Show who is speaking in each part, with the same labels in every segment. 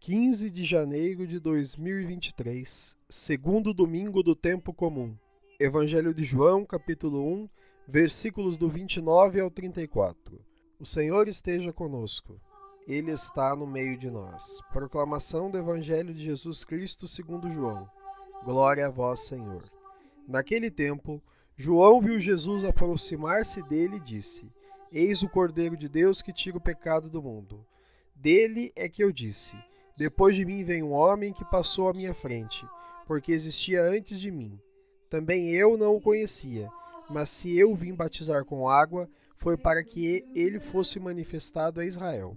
Speaker 1: 15 de janeiro de 2023, segundo domingo do tempo comum. Evangelho de João, capítulo 1, versículos do 29 ao 34. O Senhor esteja conosco. Ele está no meio de nós. Proclamação do Evangelho de Jesus Cristo segundo João. Glória a vós, Senhor. Naquele tempo, João viu Jesus aproximar-se dele e disse: Eis o Cordeiro de Deus que tira o pecado do mundo. Dele é que eu disse: Depois de mim vem um homem que passou à minha frente, porque existia antes de mim. Também eu não o conhecia, mas se eu vim batizar com água, foi para que ele fosse manifestado a Israel.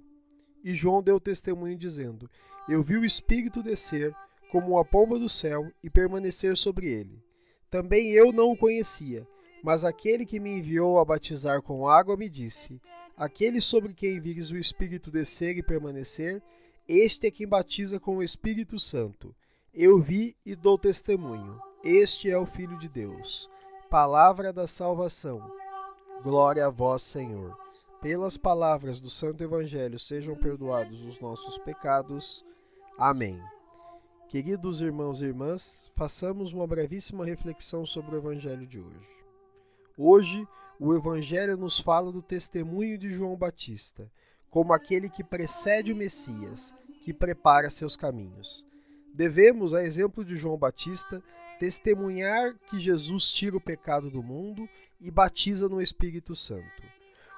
Speaker 1: E João deu testemunho, dizendo: Eu vi o Espírito descer, como uma pomba do céu, e permanecer sobre ele. Também eu não o conhecia, mas aquele que me enviou a batizar com água me disse: Aquele sobre quem vires o Espírito descer e permanecer, este é quem batiza com o Espírito Santo. Eu vi e dou testemunho. Este é o Filho de Deus. Palavra da salvação. Glória a vós, Senhor. Pelas palavras do Santo Evangelho sejam perdoados os nossos pecados. Amém. Queridos irmãos e irmãs, façamos uma brevíssima reflexão sobre o Evangelho de hoje. Hoje, o Evangelho nos fala do testemunho de João Batista, como aquele que precede o Messias, que prepara seus caminhos. Devemos, a exemplo de João Batista, testemunhar que Jesus tira o pecado do mundo e batiza no Espírito Santo.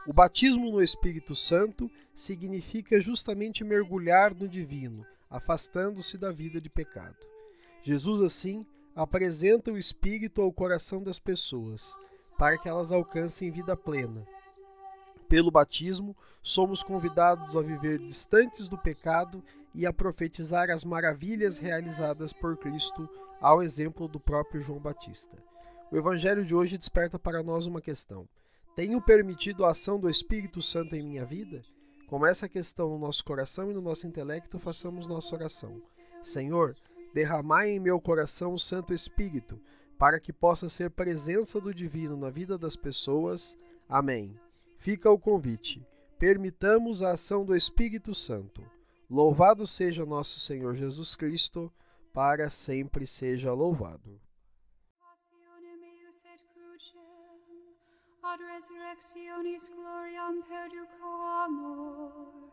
Speaker 1: O batismo no Espírito Santo significa justamente mergulhar no divino, afastando-se da vida de pecado. Jesus, assim, apresenta o Espírito ao coração das pessoas, para que elas alcancem vida plena. Pelo batismo, somos convidados a viver distantes do pecado e a profetizar as maravilhas realizadas por Cristo, ao exemplo do próprio João Batista. O Evangelho de hoje desperta para nós uma questão: Tenho permitido a ação do Espírito Santo em minha vida? Com essa questão no nosso coração e no nosso intelecto, façamos nossa oração. Senhor, derramai em meu coração o Santo Espírito, para que possa ser presença do Divino na vida das pessoas. Amém. Fica o convite. Permitamos a ação do Espírito Santo. Louvado seja nosso Senhor Jesus Cristo, para sempre seja louvado.
Speaker 2: Ad resurrectionis gloriam perduco amor,